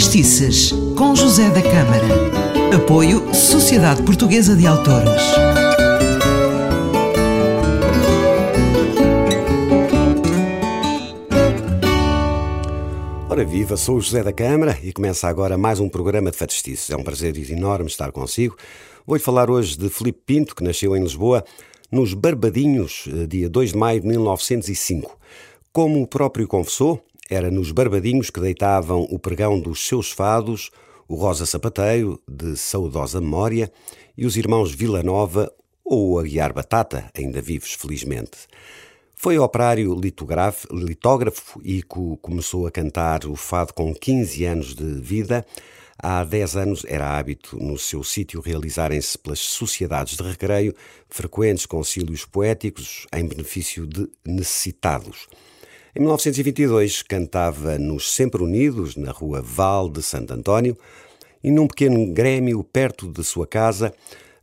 Fadistices, com José da Câmara. Apoio Sociedade Portuguesa de Autores. Ora viva, sou o José da Câmara e começa agora mais um programa de Fadistices. É um prazer enorme estar consigo. Vou-lhe falar hoje de Filipe Pinto, que nasceu em Lisboa nos Barbadinhos, eh, dia 2 de maio de 1905. Como o próprio confessou, era nos Barbadinhos que deitavam o pregão dos seus fados, o Rosa Sapateiro, de saudosa memória, e os irmãos Villanova ou o Aguiar Batata, ainda vivos felizmente. Foi operário litógrafo e começou a cantar o fado com 15 anos de vida. Há 10 anos era hábito no seu sítio realizarem-se pelas sociedades de recreio frequentes concílios poéticos em benefício de necessitados. Em 1922 cantava nos Sempre Unidos, na rua Val de Santo António, e num pequeno grêmio perto de sua casa,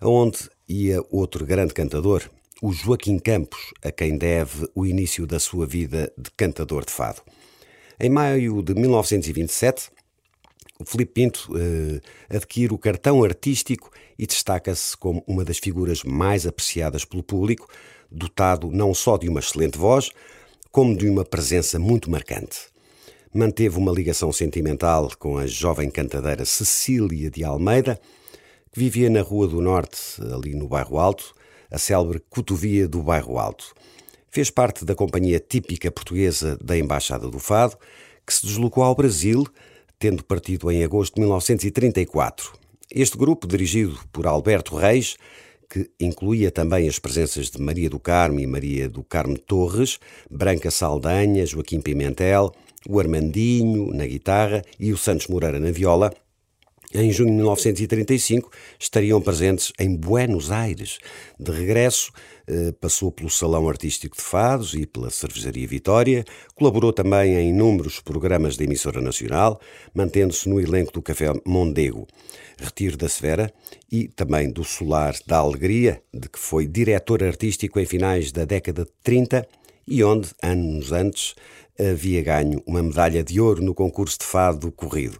onde ia outro grande cantador, o Joaquim Campos, a quem deve o início da sua vida de cantador de fado. Em maio de 1927, o Filipe Pinto eh, adquire o cartão artístico e destaca-se como uma das figuras mais apreciadas pelo público, dotado não só de uma excelente voz, como de uma presença muito marcante. Manteve uma ligação sentimental com a jovem cantadeira Cecília de Almeida, que vivia na Rua do Norte, ali no Bairro Alto, a célebre cotovia do Bairro Alto. Fez parte da companhia típica portuguesa da Embaixada do Fado, que se deslocou ao Brasil, tendo partido em agosto de 1934. Este grupo, dirigido por Alberto Reis, que incluía também as presenças de Maria do Carmo e Maria do Carmo Torres, Branca Saldanha, Joaquim Pimentel, o Armandinho na guitarra e o Santos Moreira na viola, em junho de 1935 estariam presentes em Buenos Aires. De regresso, eh, passou pelo Salão Artístico de Fados e pela Cervejaria Vitória, colaborou também em inúmeros programas da emissora nacional, mantendo-se no elenco do Café Mondego, Retiro da Severa e também do Solar da Alegria, de que foi diretor artístico em finais da década de 30 e onde, anos antes, havia ganho uma medalha de ouro no concurso de fado corrido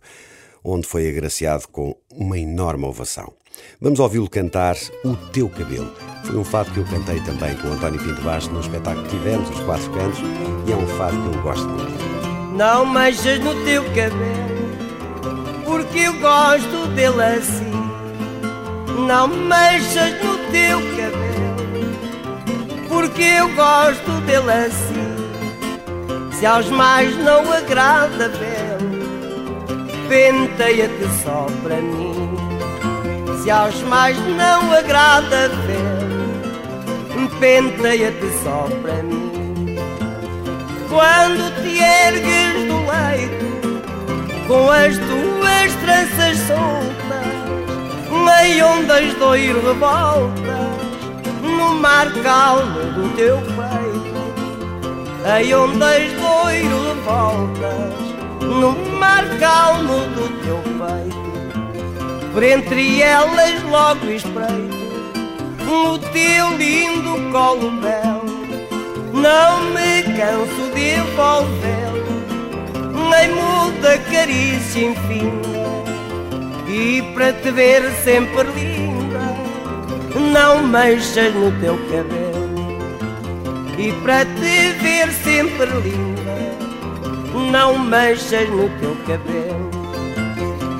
onde foi agraciado com uma enorme ovação. Vamos ouvi-lo cantar O Teu Cabelo. Foi um fado que eu cantei também com António Pinto Bastos no espetáculo que tivemos, Os Quatro Cantos, e é um fado que eu gosto muito. Não mexas no teu cabelo, porque eu gosto dele assim. Não mexas no teu cabelo, porque eu gosto dele assim. Se aos mais não agrada ver penteia-te só para mim. Se aos mais não agrada ver, penteia-te só para mim. Quando te ergues do leito, com as tuas tranças soltas, meio ondas de oiro revoltas, no mar calmo do teu peito, em ondas de oiro revoltas no mar calmo do teu peito, por entre elas logo espreito o teu lindo colo belo. Não me canso de envolvê-lo, nem muda carícia infinda, e para te ver sempre linda, não mexas no teu cabelo, e para te ver sempre linda não mexas no teu cabelo.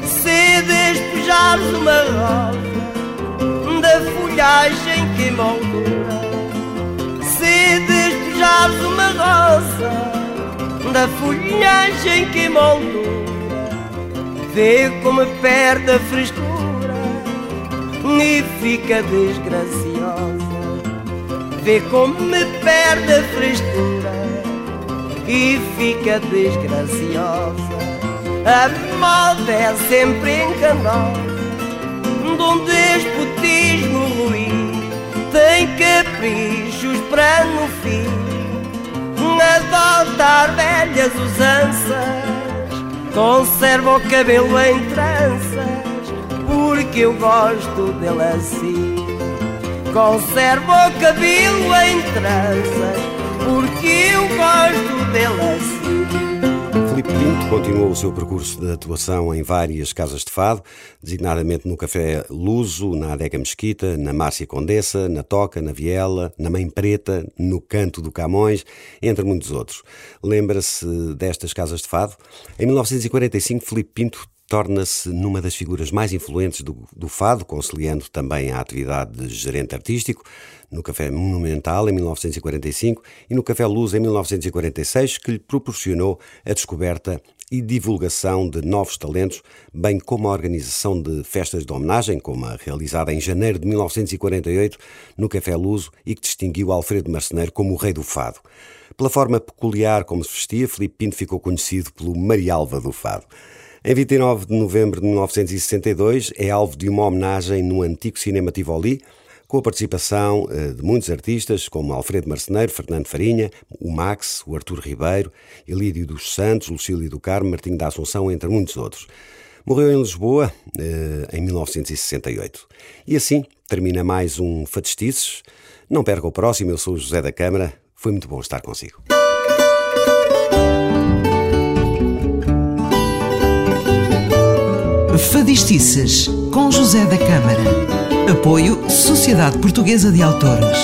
Se despejares uma rosa da folhagem que moldura, se despejares uma rosa da folhagem que moldura, vê como perde a frescura e fica desgraciosa. Vê como me perde a frescura e fica desgraciosa. A moda é sempre enganosa, de um despotismo ruim, tem caprichos para no fim adotar velhas usanças, conserva o cabelo em tranças, porque eu gosto dele assim. Conserva o cabelo em tranças porque eu gosto dela assim. Filipe Pinto continuou o seu percurso de atuação em várias casas de fado, designadamente no Café Luso, na Adega Mesquita, na Márcia Condessa, na Toca, na Viela, na Mãe Preta, no Canto do Camões, entre muitos outros. Lembra-se destas casas de fado? Em 1945, Filipe Pinto torna-se numa das figuras mais influentes do, do, fado, conciliando também a atividade de gerente artístico, no Café Monumental em 1945 e no Café Luz em 1946, que lhe proporcionou a descoberta e divulgação de novos talentos, bem como a organização de festas de homenagem, como a realizada em janeiro de 1948 no Café Luso e que distinguiu Alfredo Marceneiro como o rei do fado. Pela forma peculiar como se vestia, Filipe Pinto ficou conhecido pelo Marialva do Fado. Em 29 de novembro de 1962, é alvo de uma homenagem no antigo Cinema Tivoli, com a participação eh, de muitos artistas como Alfredo Marceneiro, Fernando Farinha, o Max, o Artur Ribeiro, Elídio dos Santos, Lucílio do Carmo, Martinho da Assunção, entre muitos outros. Morreu em Lisboa eh, em 1968. E assim termina mais um Fatestices. Não perca o próximo, eu sou o José da Câmara. Foi muito bom estar consigo. Fadistices, com José da Câmara. Apoio Sociedade Portuguesa de Autores.